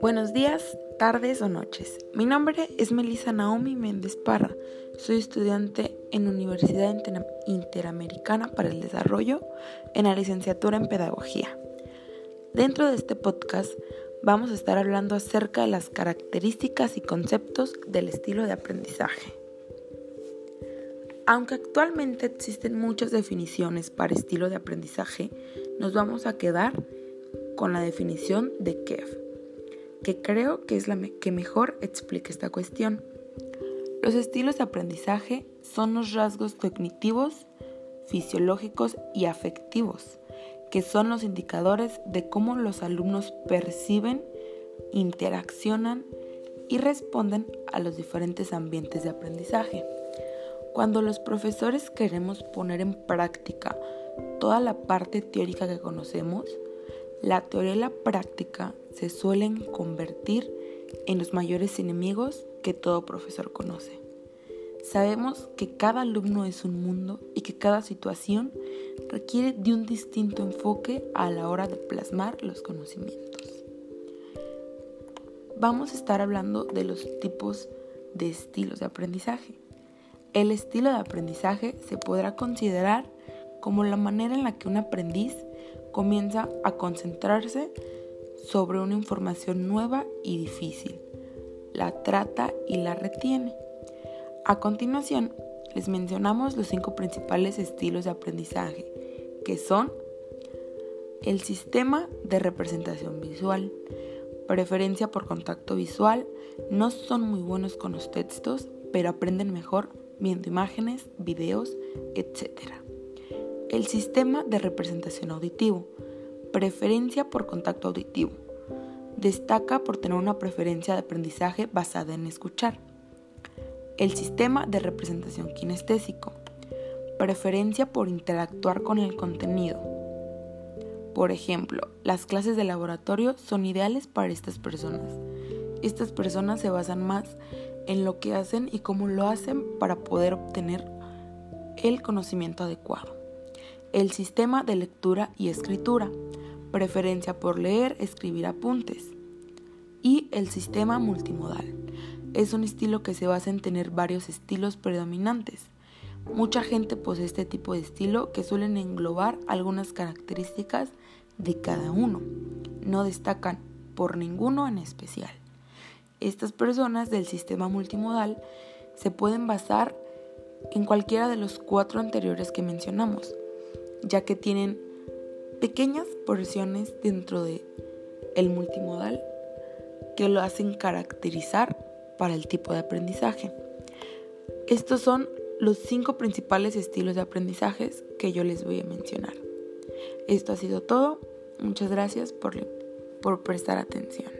Buenos días, tardes o noches. Mi nombre es Melissa Naomi Méndez Parra. Soy estudiante en Universidad Interamericana para el Desarrollo en la licenciatura en Pedagogía. Dentro de este podcast vamos a estar hablando acerca de las características y conceptos del estilo de aprendizaje. Aunque actualmente existen muchas definiciones para estilo de aprendizaje, nos vamos a quedar con la definición de Kev, que creo que es la que mejor explica esta cuestión. Los estilos de aprendizaje son los rasgos cognitivos, fisiológicos y afectivos que son los indicadores de cómo los alumnos perciben, interaccionan y responden a los diferentes ambientes de aprendizaje. Cuando los profesores queremos poner en práctica toda la parte teórica que conocemos, la teoría y la práctica se suelen convertir en los mayores enemigos que todo profesor conoce. Sabemos que cada alumno es un mundo y que cada situación requiere de un distinto enfoque a la hora de plasmar los conocimientos. Vamos a estar hablando de los tipos de estilos de aprendizaje. El estilo de aprendizaje se podrá considerar como la manera en la que un aprendiz comienza a concentrarse sobre una información nueva y difícil, la trata y la retiene. A continuación, les mencionamos los cinco principales estilos de aprendizaje, que son el sistema de representación visual, preferencia por contacto visual, no son muy buenos con los textos, pero aprenden mejor viendo imágenes, videos, etc. El sistema de representación auditivo, preferencia por contacto auditivo, destaca por tener una preferencia de aprendizaje basada en escuchar el sistema de representación kinestésico. Preferencia por interactuar con el contenido. Por ejemplo, las clases de laboratorio son ideales para estas personas. Estas personas se basan más en lo que hacen y cómo lo hacen para poder obtener el conocimiento adecuado. El sistema de lectura y escritura. Preferencia por leer, escribir apuntes. Y el sistema multimodal es un estilo que se basa en tener varios estilos predominantes. Mucha gente posee este tipo de estilo que suelen englobar algunas características de cada uno. No destacan por ninguno en especial. Estas personas del sistema multimodal se pueden basar en cualquiera de los cuatro anteriores que mencionamos, ya que tienen pequeñas porciones dentro de el multimodal que lo hacen caracterizar para el tipo de aprendizaje. Estos son los cinco principales estilos de aprendizajes que yo les voy a mencionar. Esto ha sido todo. Muchas gracias por, por prestar atención.